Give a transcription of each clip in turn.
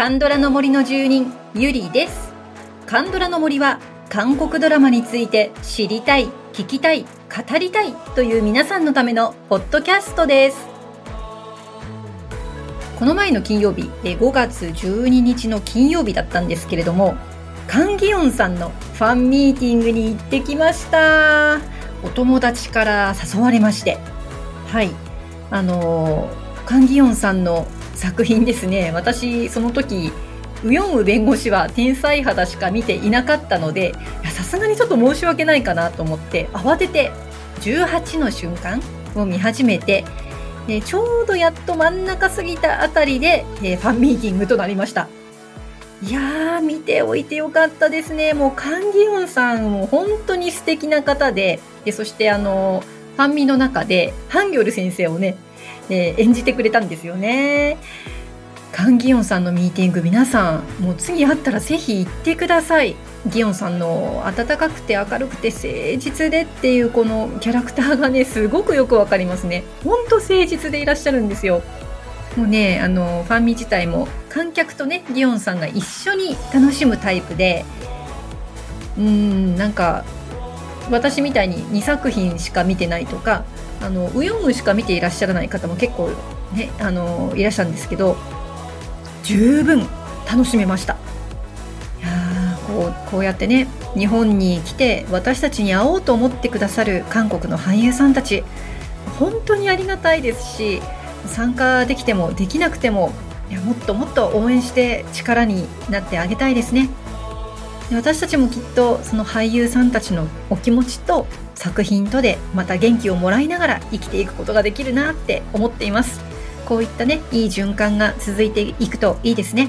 カンドラの森の住人ゆりです。カンドラの森は韓国ドラマについて知りたい聞きたい語りたいという皆さんのためのポッドキャストです。この前の金曜日5月12日の金曜日だったんですけれどもカンギヨンさんのファンミーティングに行ってきました。お友達から誘われまして。はい。あのカンギヨンさんの作品ですね。私その時ウヨンウ弁護士は天才肌しか見ていなかったのでさすがにちょっと申し訳ないかなと思って慌てて18の瞬間を見始めて、えちょうどやっと真ん中過ぎたあたりで、えファンミーティングとなりました。いやー見ておいてよかったですね。もうカンギヨンさんも本当に素敵な方ででそしてあのファンミの中でハンギョル先生をね、えー、演じてくれたんですよね。カン・ギヨンさんのミーティング皆さんもう次会ったらぜひ行ってください。ギヨンさんの温かくて明るくて誠実でっていうこのキャラクターがねすごくよくわかりますね。ほんと誠実でいらっしゃるんですよ。もうねあのファンミ自体も観客とねギヨンさんが一緒に楽しむタイプでうーんなんか私みたいに2作品しか見てないとかあのウヨンウしか見ていらっしゃらない方も結構ねあのいらっしゃるんですけど十分楽しめました。いやこうこうやってね日本に来て私たちに会おうと思ってくださる韓国の俳優さんたち本当にありがたいですし参加できてもできなくてもいやもっともっと応援して力になってあげたいですね。私たちもきっとその俳優さんたちのお気持ちと作品とでまた元気をもらいながら生きていくことができるなって思っています。こういったねいい循環が続いていくといいですね。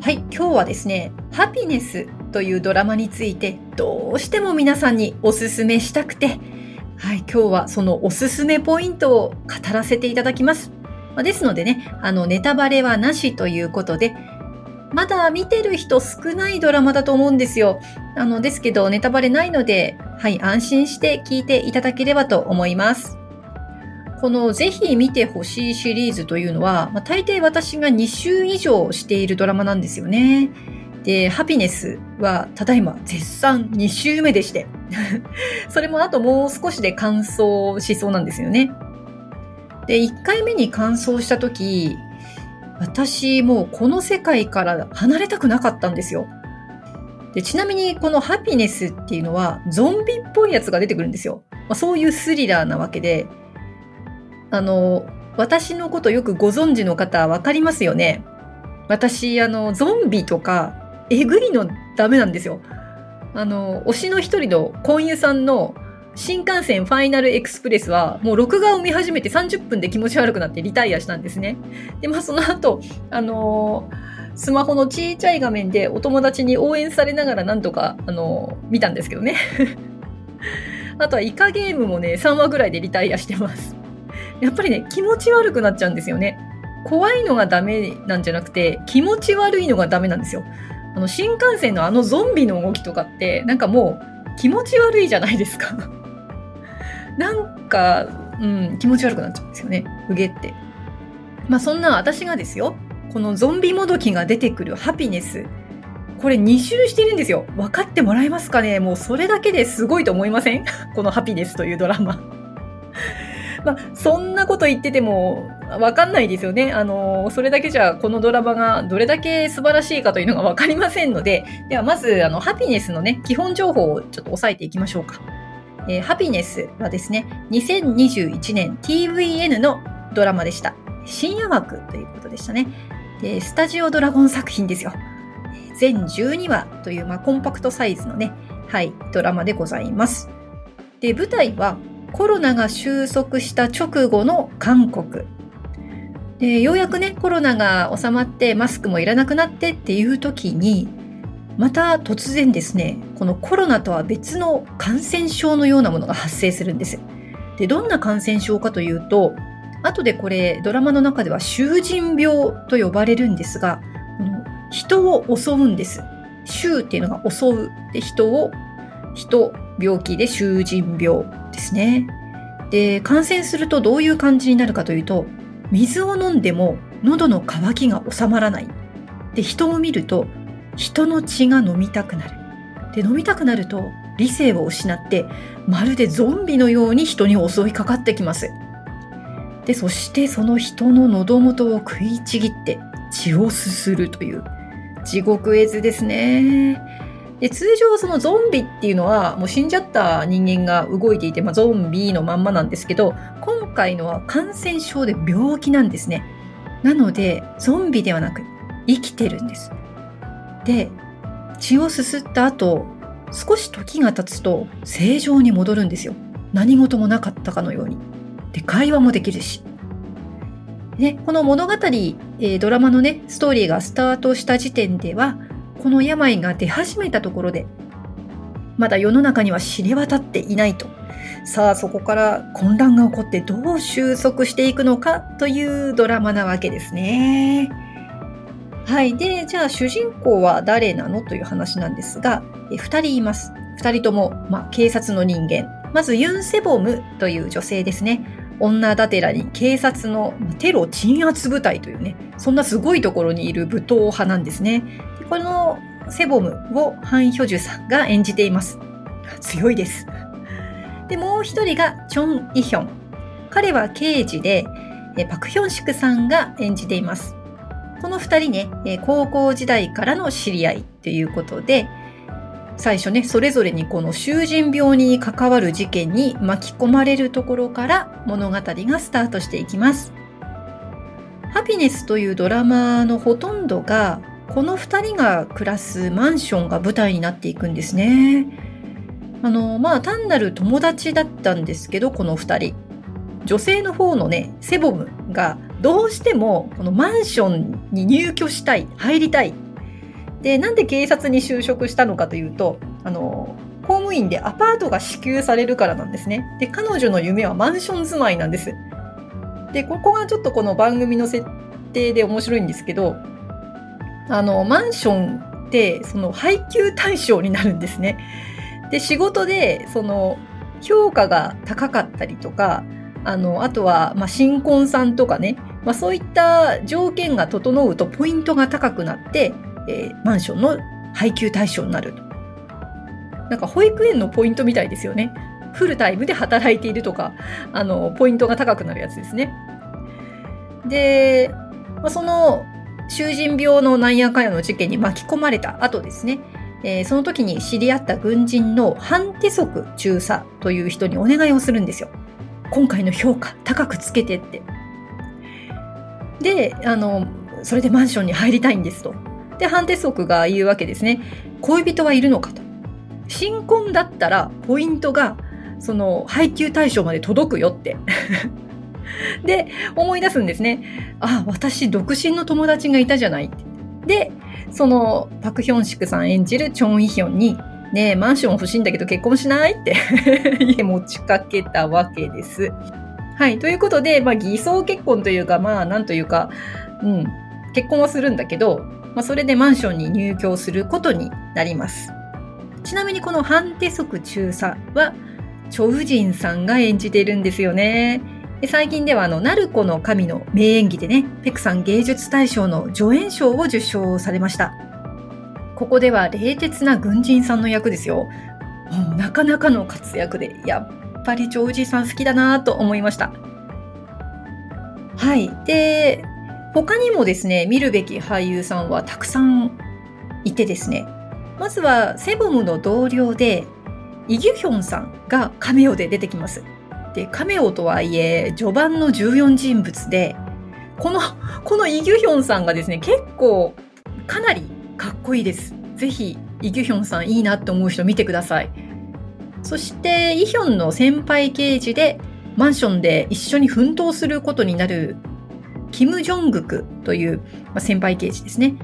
はい今日はですねハピネスというドラマについてどうしても皆さんにおすすめしたくてはい、今日はそのおすすめポイントを語らせていただきます。まですのでね、あの、ネタバレはなしということで、まだ見てる人少ないドラマだと思うんですよ。あの、ですけど、ネタバレないので、はい、安心して聞いていただければと思います。このぜひ見てほしいシリーズというのは、まあ、大抵私が2週以上しているドラマなんですよね。で、ハピネスはただいま絶賛2週目でして、それもあともう少しで完走しそうなんですよね。で、1回目に完走した時、私もうこの世界から離れたくなかったんですよ。でちなみにこのハピネスっていうのはゾンビっぽいやつが出てくるんですよ。まあ、そういうスリラーなわけで、あの、私のことよくご存知の方わかりますよね。私、あの、ゾンビとか、えぐいのダメなんですよ。あの、推しの一人の婚友さんの新幹線ファイナルエクスプレスはもう録画を見始めて30分で気持ち悪くなってリタイアしたんですね。で、まあその後、あのー、スマホのちっちゃい画面でお友達に応援されながらなんとか、あの、見たんですけどね。あとはイカゲームもね、3話ぐらいでリタイアしてます。やっぱりね、気持ち悪くなっちゃうんですよね。怖いのがダメなんじゃなくて、気持ち悪いのがダメなんですよ。あの、新幹線のあのゾンビの動きとかって、なんかもう気持ち悪いじゃないですか。なんか、うん、気持ち悪くなっちゃうんですよね。うげって。まあそんな私がですよ、このゾンビもどきが出てくるハピネス。これ2周してるんですよ。分かってもらえますかね？もうそれだけですごいと思いません？このハピネスというドラマ。まあ、そんなこと言っててもわかんないですよね。あの、それだけじゃこのドラマがどれだけ素晴らしいかというのがわかりませんので、ではまず、あの、ハピネスのね、基本情報をちょっと押さえていきましょうか。えー、ハピネスはですね、2021年 TVN のドラマでした。深夜枠ということでしたね。で、スタジオドラゴン作品ですよ。全12話という、まあ、コンパクトサイズのね、はい、ドラマでございます。で、舞台はコロナが収束した直後の韓国。で、ようやくね、コロナが収まってマスクもいらなくなってっていう時に、また突然ですね、このコロナとは別の感染症のようなものが発生するんです。で、どんな感染症かというと、後でこれドラマの中では囚人病と呼ばれるんですが、人を襲うんです。臭っていうのが襲う。で、人を、人、病気で囚人病ですね。で、感染するとどういう感じになるかというと、水を飲んでも喉の渇きが収まらない。で、人を見ると人の血が飲みたくなる。で、飲みたくなると理性を失ってまるでゾンビのように人に襲いかかってきます。で、そしてその人の喉元を食いちぎって血をすするという地獄絵図ですね。で通常そのゾンビっていうのはもう死んじゃった人間が動いていて、まあ、ゾンビのまんまなんですけど今回のは感染症で病気なんですね。なのでゾンビではなく生きてるんです。で血をすすった後少し時が経つと正常に戻るんですよ。何事もなかったかのように。で会話もできるし。ね、この物語、えー、ドラマのね、ストーリーがスタートした時点では、この病が出始めたところで、まだ世の中には知れ渡っていないと。さあ、そこから混乱が起こってどう収束していくのかというドラマなわけですね。はい。で、じゃあ主人公は誰なの？という話なんですが、え2人います。2人とも、まあ、警察の人間。まずユン・セボムという女性ですね。女だてらに警察のテロ鎮圧部隊というね、そんなすごいところにいる武闘派なんですね。このセボムをハン・ヒョジュさんが演じています。強いです。で、もう一人がチョン・イヒョン。彼は刑事で、パク・ヒョンシクさんが演じています。この二人ね、高校時代からの知り合いということで、最初ね、それぞれにこの囚人病に関わる事件に巻き込まれるところから物語がスタートしていきます。ハピネスというドラマのほとんどがこの2人が暮らすマンションが舞台になっていくんですね。あの、まあ単なる友達だったんですけど、この2人。女性の方のね、セボムがどうしてもこのマンションに入居したい、入りたい。で、なんで警察に就職したのかというと、あの、公務員でアパートが支給されるからなんですね。で、彼女の夢はマンション住まいなんです。で、ここがちょっとこの番組の設定で面白いんですけど、あの、マンションって、その配給対象になるんですね。で、仕事で、その、評価が高かったりとか、あの、あとは、まあ、新婚さんとかね、まあ、そういった条件が整うとポイントが高くなって、えー、マンションの配給対象になると。なんか保育園のポイントみたいですよね。フルタイムで働いているとか、あの、ポイントが高くなるやつですね。で、まあ、その囚人病のなんやかんやの事件に巻き込まれた後ですね、えー、その時に知り合った軍人のハンテソク中佐という人にお願いをするんですよ。今回の評価高くつけてって。で、あの、それでマンションに入りたいんですと。で、ハンテソクが言うわけですね。恋人はいるのかと。新婚だったらポイントがその配給対象まで届くよってで、思い出すんですね。あ、私、独身の友達がいたじゃない。で、その、パクヒョンシクさん演じるチョン・イヒョンに、ねえ、マンション欲しいんだけど結婚しない？って 持ちかけたわけです。はい。ということで、まあ、偽装結婚というか、まあ、なんというか、うん、結婚はするんだけど、まあ、それでマンションに入居することになります。ちなみにこのハンテソク中佐は、チョウジンさんが演じているんですよね。最近ではあの、ナルコの神の名演技でね、ペクさん芸術大賞の助演賞を受賞されました。ここでは冷徹な軍人さんの役ですよ。なかなかの活躍で、やっぱりジョージさん好きだなと思いました。はい。で、他にもですね、見るべき俳優さんはたくさんいてですね、まずはセボムの同僚で、イギュヒョンさんがカメオで出てきます。で、カメオとはいえ、序盤の14人物で、この、このイギュヒョンさんがですね、結構、かなりかっこいいです。ぜひ、イギュヒョンさんいいなって思う人見てください。そして、イヒョンの先輩刑事で、マンションで一緒に奮闘することになる、キム・ジョングクという先輩刑事ですね。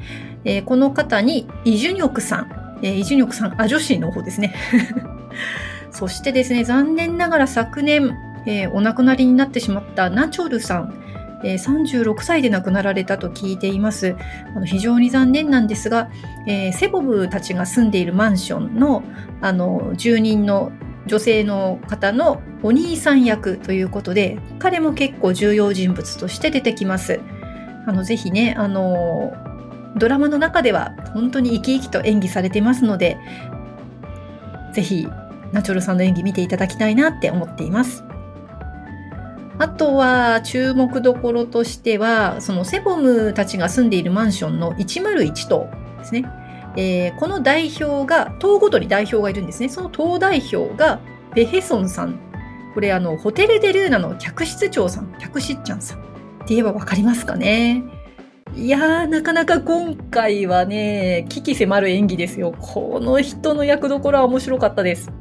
えー、この方に、イジュニョクさん、えー、イジュニョクさん、あ、女子の方ですね。そしてですね、残念ながら昨年、えー、お亡くなりになってしまったナチョルさん、えー、36歳で亡くなられたと聞いています。あの非常に残念なんですが、えー、セボブたちが住んでいるマンションのあの住人の女性の方のお兄さん役ということで、彼も結構重要人物として出てきます。あのぜひね、あのドラマの中では本当に生き生きと演技されてますので、ぜひナチョルさんの演技見ていただきたいなって思っています。あとは注目どころとしては、そのセボムたちが住んでいるマンションの101棟ですね。えー、この代表が、棟ごとに代表がいるんですね。その棟代表がベヘソンさん。これあの、ホテルデルーナの客室長さん、客室ちゃんさんって言えばわかりますかね。いやー、なかなか今回はね、危機迫る演技ですよ。この人の役どころは面白かったです。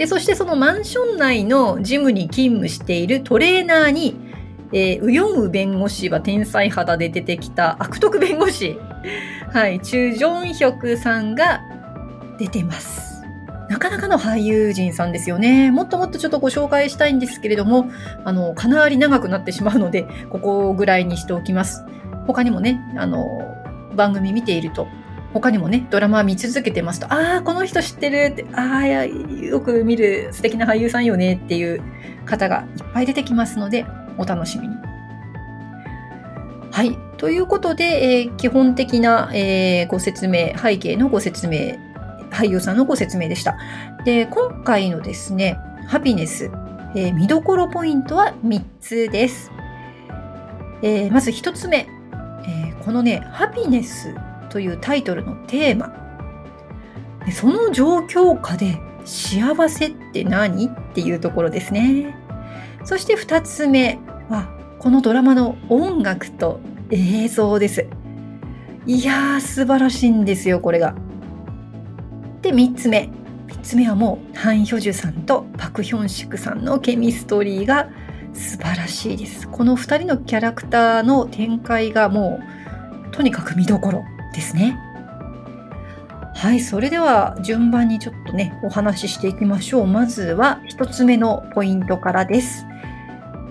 で、そしてそのマンション内のジムに勤務しているトレーナーに、えー、ウヨンウ弁護士は天才肌で出てきた悪徳弁護士、はい、チュ・ジョンヒョクさんが出てます。なかなかの俳優陣さんですよね。もっともっとちょっとご紹介したいんですけれども、あの、かなり長くなってしまうので、ここぐらいにしておきます。他にもね、あの、番組見ていると、他にもね、ドラマ見続けてますと、ああ、この人知ってるって、ああ、よく見る素敵な俳優さんよねっていう方がいっぱい出てきますので、お楽しみに。はい。ということで、えー、基本的な、えー、ご説明、背景のご説明、俳優さんのご説明でした。で、今回のですね、ハピネス、えー、見どころポイントは3つです。えー、まず1つ目、えー、このね、ハピネスというタイトルのテーマで。その状況下で幸せって何っていうところですね。そして二つ目は、このドラマの音楽と映像です。いやー、素晴らしいんですよ、これが。で、三つ目。三つ目はもう、ハン・ヒョジュさんとパク・ヒョンシクさんのケミストリーが素晴らしいです。この二人のキャラクターの展開がもう、とにかく見どころですね。はい、それでは順番にちょっとね、お話ししていきましょう。まずは一つ目のポイントからです。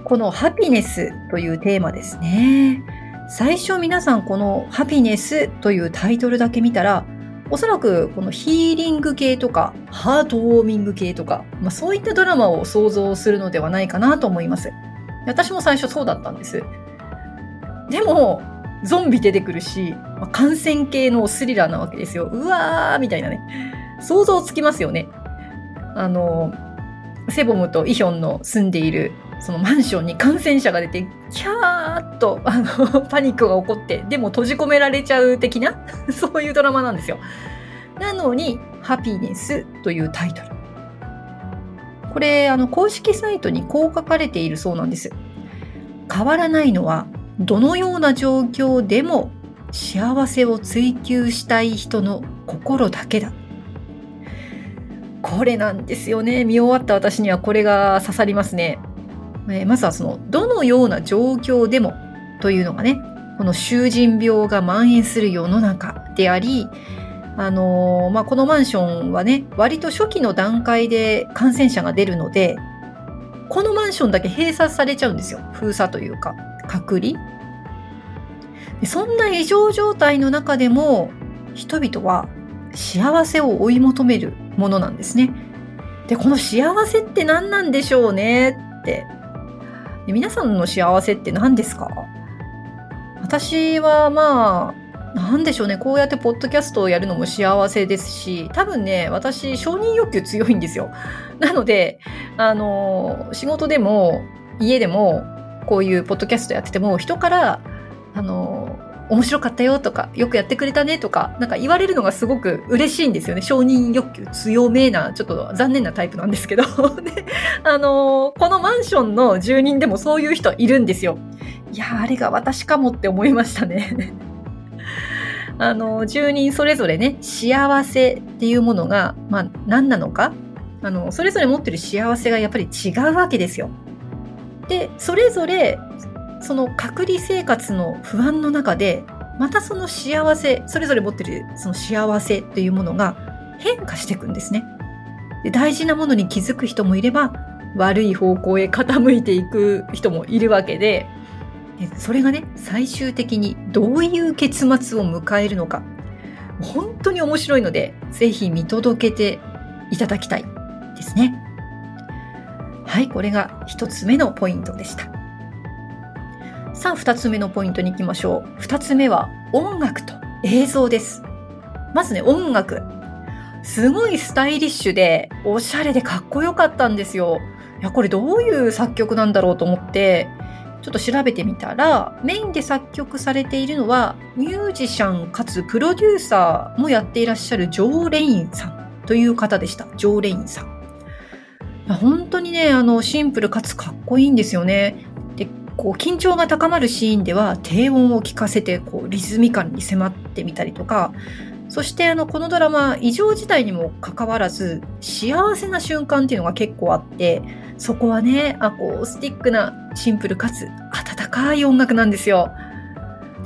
このハピネスというテーマですね。最初皆さんこのハピネスというタイトルだけ見たら、おそらくこのヒーリング系とかハートウォーミング系とか、まあ、そういったドラマを想像するのではないかなと思います。私も最初そうだったんです。でも、ゾンビ出てくるし、まあ、感染系のスリラーなわけですよ。うわーみたいなね。想像つきますよね。あの、セボムとイヒョンの住んでいるそのマンションに感染者が出て、キャーッと、あの、パニックが起こって、でも閉じ込められちゃう的な、そういうドラマなんですよ。なのに、ハピネスというタイトル。これ、あの、公式サイトにこう書かれているそうなんです。変わらないのは、どのような状況でも幸せを追求したい人の心だけだ。これなんですよね。見終わった私にはこれが刺さりますね。え、まずはその、どのような状況でもというのがね、この囚人病が蔓延する世の中であり、あの、まあ、このマンションはね、割と初期の段階で感染者が出るので、このマンションだけ閉鎖されちゃうんですよ。封鎖というか、隔離？そんな異常状態の中でも、人々は幸せを追い求めるものなんですね。で、この幸せって何なんでしょうね？ってで皆さんの幸せって何ですか？私はまあ、なんでしょうね？こうやってポッドキャストをやるのも幸せですし、多分ね、私、承認欲求強いんですよ。なので、あの、仕事でも、家でも、こういうポッドキャストやってても、人から、あの、面白かったよとか、よくやってくれたねとか、なんか言われるのがすごく嬉しいんですよね。承認欲求強めな、ちょっと残念なタイプなんですけど。で、あの、このマンションの住人でもそういう人いるんですよ。いやあれが私かもって思いましたね。あの、住人それぞれね、幸せっていうものが、まあ、何なのか、あの、それぞれ持ってる幸せがやっぱり違うわけですよ。で、それぞれその隔離生活の不安の中でまたその幸せそれぞれ持ってるその幸せっていうものが変化していくんですねで大事なものに気づく人もいれば悪い方向へ傾いていく人もいるわけでそれがね、最終的にどういう結末を迎えるのか、本当に面白いので、ぜひ見届けていただきたいですね。はい、これが一つ目のポイントでした。さあ、二つ目のポイントに行きましょう。二つ目は音楽と映像です。まずね、音楽。すごいスタイリッシュで、おしゃれでかっこよかったんですよ。いや、これどういう作曲なんだろうと思って、ちょっと調べてみたら、メインで作曲されているのは、ミュージシャンかつプロデューサーもやっていらっしゃるジョー・レインさんという方でした。ジョー・レインさん。本当にね、あの、シンプルかつかっこいいんですよね。で、こう、緊張が高まるシーンでは、低音を聞かせて、こう、リズミカルに迫ってみたりとか、そしてあのこのドラマ異常事態にもかかわらず幸せな瞬間っていうのが結構あってそこはねアコースティックなシンプルかつ温かい音楽なんですよ。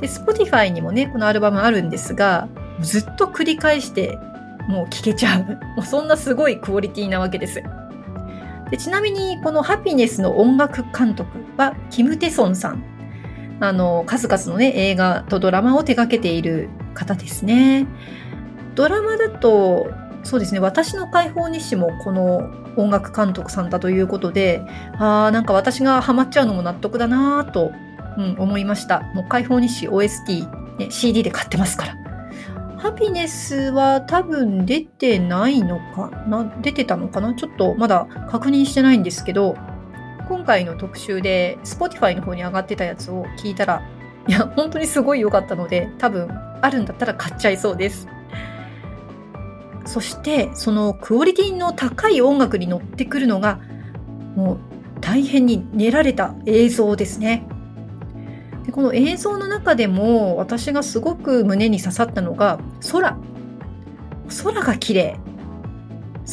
で Spotify にもねこのアルバムあるんですがずっと繰り返してもう聴けちゃうもうそんなすごいクオリティなわけです。でちなみにこのハピネスの音楽監督はキム・テソンさんあの数々のね映画とドラマを手掛けている方ですね。ドラマだと、そうですね、私の解放日誌もこの音楽監督さんだということで、あ、なんか私がハマっちゃうのも納得だなと、うん、思いました。もう解放日誌 OST、CD で買ってますから。ハピネスは多分出てないのかな？出てたのかな？ちょっとまだ確認してないんですけど、今回の特集で Spotify の方に上がってたやつを聞いたら、いや、本当にすごい良かったので、多分あるんだったら買っちゃいそうです。そして、そのクオリティの高い音楽に乗ってくるのが、もう大変に練られた映像ですね。でこの映像の中でも私がすごく胸に刺さったのが空。空が綺麗。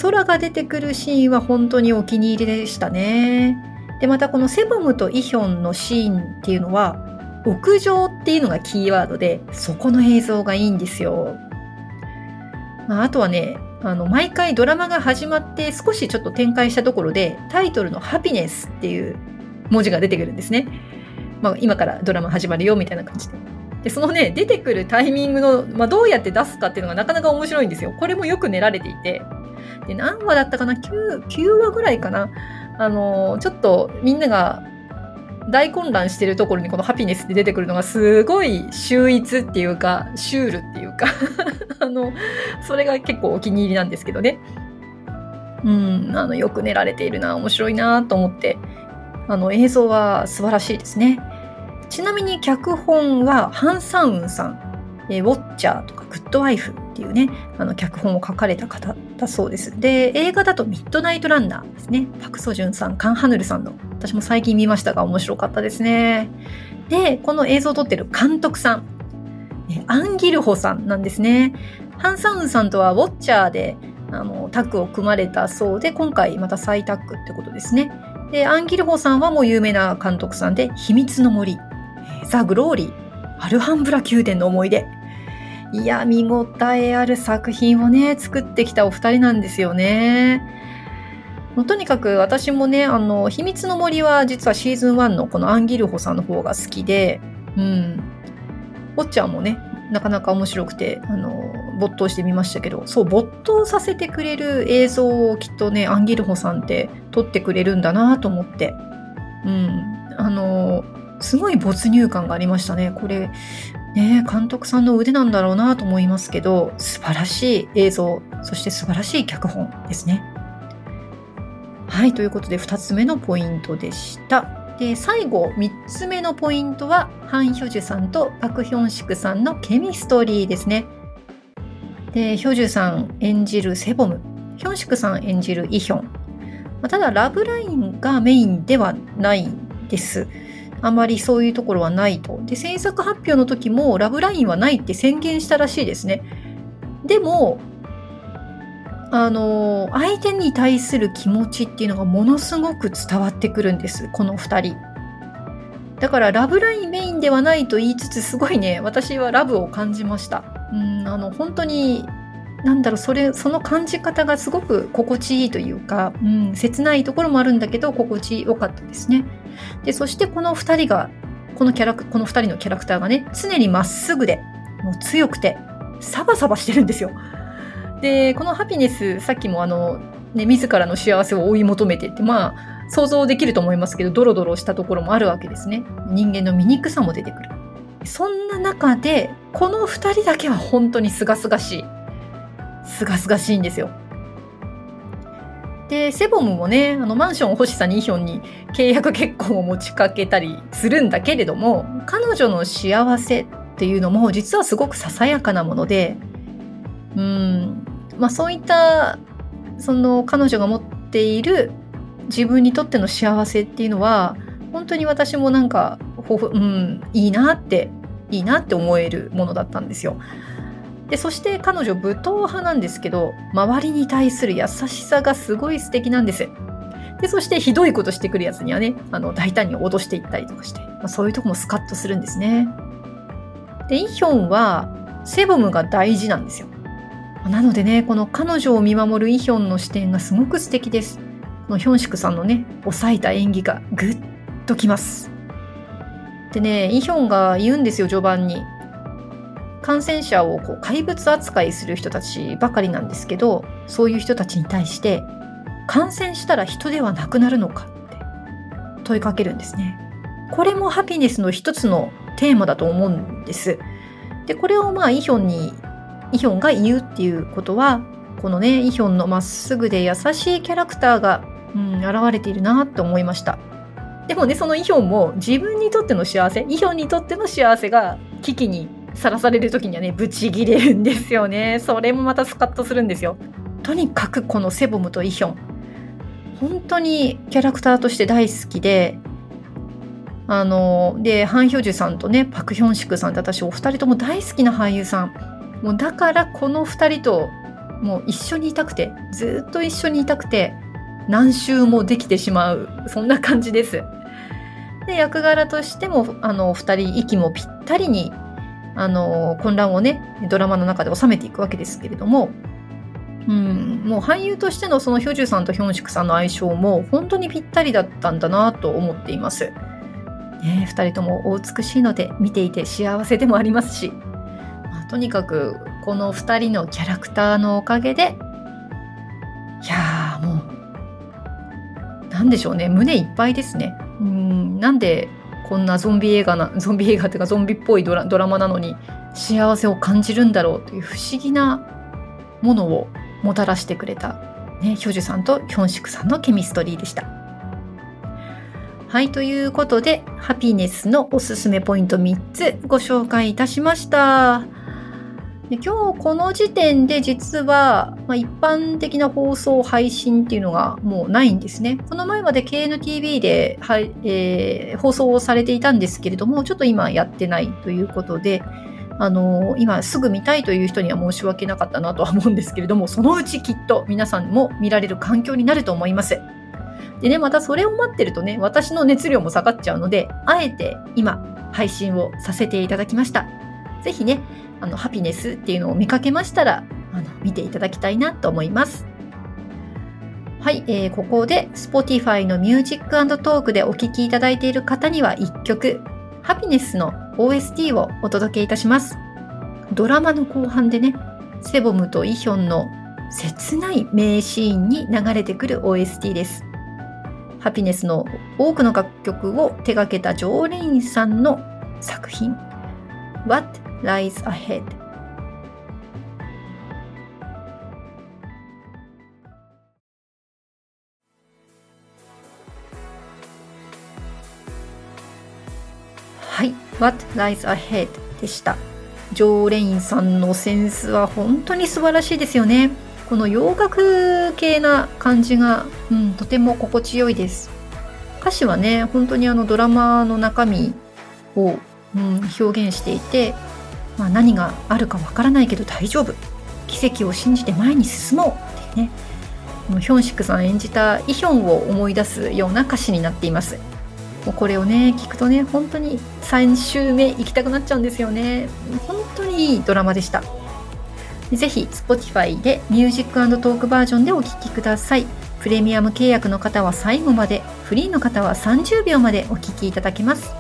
空が出てくるシーンは本当にお気に入りでしたね。で、またこのセボムとイヒョンのシーンっていうのは屋上っていうのがキーワードで、そこの映像がいいんですよ。まあ、あとはね、あの、毎回ドラマが始まって少しちょっと展開したところで、タイトルのハピネスっていう文字が出てくるんですね。まあ、今からドラマ始まるよみたいな感じで。で、そのね、出てくるタイミングの、まあ、どうやって出すかっていうのがなかなか面白いんですよ。これもよく練られていて。で、何話だったかな ?9、9話ぐらいかな？あの、ちょっとみんなが大混乱してるところにこのハピネスって出てくるのがすごい秀逸っていうか、シュールっていうか あの、それが結構お気に入りなんですけどね。うん、あの、よく練られているな、面白いなと思って、あの、映像は素晴らしいですね。ちなみに脚本はハン・サンウンさん。えウォッチャーとかグッドワイフっていうね、あの脚本を書かれた方だそうです。で、映画だとミッドナイトランナーですね。パクソジュンさん、カン・ハヌルさんの、私も最近見ましたが面白かったですね。で、この映像を撮ってる監督さん、アン・ギルホさんなんですね。ハン・サウンさんとはウォッチャーであのタッグを組まれたそうで、今回また再タッグってことですね。で、アン・ギルホさんはもう有名な監督さんで、秘密の森、ザ・グローリー、アルハンブラ宮殿の思い出、いや、見応えある作品をね、作ってきたお二人なんですよね。とにかく私もね、あの、秘密の森は実はシーズン1のこのアンギルホさんの方が好きで、うん。おっちゃんもね、なかなか面白くて、あの、没頭してみましたけど、そう、没頭させてくれる映像をきっとね、アンギルホさんって撮ってくれるんだなと思って、うん。あの、すごい没入感がありましたね。これ、ね、監督さんの腕なんだろうなと思いますけど、素晴らしい映像、そして素晴らしい脚本ですね。はい、ということで2つ目のポイントでした。で、最後3つ目のポイントは、ハン・ヒョジュさんとパク・ヒョンシクさんのケミストリーですね。で、ヒョジュさん演じるセボム、ヒョンシクさん演じるイヒョン。ま、ただ、ラブラインがメインではないです。あまりそういうところはないと。で、制作発表の時もラブラインはないって宣言したらしいですね。でも、あの、相手に対する気持ちっていうのがものすごく伝わってくるんです。この二人。だからラブラインメインではないと言いつつすごいね、私はラブを感じました。うん、あの、本当になんだろうそれその感じ方がすごく心地いいというか、うん、切ないところもあるんだけど心地よかったですね。でそしてこの2人がこのキャラクこの2人のキャラクターがね常にまっすぐでもう強くてサバサバしてるんですよ。でこのハピネスさっきもあの、ね、自らの幸せを追い求めてってまあ想像できると思いますけどドロドロしたところもあるわけですね。人間の醜さも出てくる。そんな中でこの2人だけは本当にすがすがしい。すがすがしいんですよ。でセボムもねあのマンション欲しさにイヒョンに契約結婚を持ちかけたりするんだけれども彼女の幸せっていうのも実はすごくささやかなものでうんまあそういったその彼女が持っている自分にとっての幸せっていうのは本当に私もなんかうんいいなっていいなって思えるものだったんですよ。でそして彼女武闘派なんですけど周りに対する優しさがすごい素敵なんです。でそしてひどいことしてくるやつにはねあの大胆に脅していったりとかして、まあ、そういうとこもスカッとするんですね。でイヒョンはセボムが大事なんですよ。なのでねこの彼女を見守るイヒョンの視点がすごく素敵です。このヒョンシクさんのね抑えた演技がグッときます。でねイヒョンが言うんですよ序盤に。感染者をこう怪物扱いする人たちばかりなんですけどそういう人たちに対して感染したら人ではなくなるのかって問いかけるんですね。これもハピネスの一つのテーマだと思うんです。でこれをまあイヒョンにイヒョンが言うっていうことはこのねイヒョンのまっすぐで優しいキャラクターが、うん、現れているなって思いました。でもねそのイヒョンも自分にとっての幸せイヒョンにとっての幸せが危機にさらされる時にはねブチギレるんですよね。それもまたスカッとするんですよ。とにかくこのセボムとイヒョン。本当にキャラクターとして大好きであのでハン・ヒョジュさんとねパク・ヒョンシクさんって私お二人とも大好きな俳優さん。もうだからこの二人ともう一緒にいたくてずっと一緒にいたくて何周もできてしまうそんな感じです。で役柄としてもあの二人息もぴったりにあの混乱をねドラマの中で収めていくわけですけれども、うん、もう俳優としてのそのヒョジュさんとヒョンシクさんの相性も本当にぴったりだったんだなと思っています。ね、2人ともお美しいので見ていて幸せでもありますし、まあ、とにかくこの2人のキャラクターのおかげでうなんでしょうね胸いっぱいですね。うんなんでこんなゾンビ映画なゾンビ映画っていうかゾンビっぽいドラドラマなのに幸せを感じるんだろうという不思議なものをもたらしてくれた、ね、ヒョジュさんとヒョンシクさんのケミストリーでした。はい、ということで、ハピネスのおすすめポイント3つご紹介いたしました。で今日この時点で実は、まあ、一般的な放送配信っていうのがもうないんですね。この前まで KNTV で、はいえー、放送をされていたんですけれども、ちょっと今やってないということで、あの、今すぐ見たいという人には申し訳なかったなとは思うんですけれども、そのうちきっと皆さんも見られる環境になると思います。でね、またそれを待ってるとね、私の熱量も下がっちゃうので、あえて今配信をさせていただきました。ぜひね、あのハピネスっていうのを見かけましたらあの見ていただきたいなと思います。はい、えー、ここで Spotify の Music Talk でお聴きいただいている方には1曲ハピネスの OST をお届けいたします。ドラマの後半でね、セボムとイヒョンの切ない名シーンに流れてくる OST です。ハピネスの多くの楽曲を手掛けたジョーレインさんの作品 What lies ahead. はい、What lies ahead? でした。ジョー・レインさんのセンスは本当に素晴らしいですよね。この洋楽系な感じが、うん、とても心地よいです。歌詞はね、本当にあのドラマの中身を、うん、表現していて、まあ、何があるかわからないけど大丈夫。奇跡を信じて前に進もうってね。ヒョンシクさん演じたイヒョンを思い出すような歌詞になっています。もうこれをね聞くとね本当に3週目行きたくなっちゃうんですよね。本当にいいドラマでした。ぜひ Spotify でミュージックトークバージョンでお聴きください。プレミアム契約の方は最後までフリーの方は30秒までお聴きいただけます。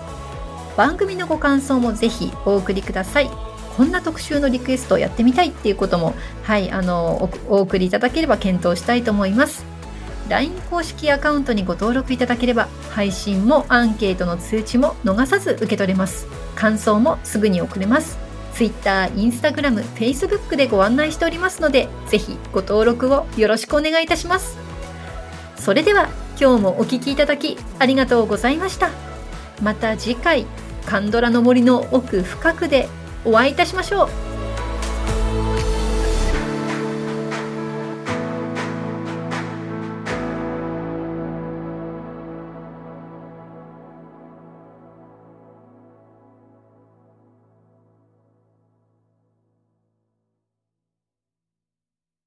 番組のご感想もぜひお送りください。こんな特集のリクエストをやってみたいっていうこともはいあのお送りいただければ検討したいと思います。LINE 公式アカウントにご登録いただければ配信もアンケートの通知も逃さず受け取れます。感想もすぐに送れます。Twitter、Instagram、Facebook でご案内しておりますのでぜひご登録をよろしくお願いいたします。それでは今日もお聴きいただきありがとうございました。また次回カンドラの森の奥深くでお会いいたしましょう。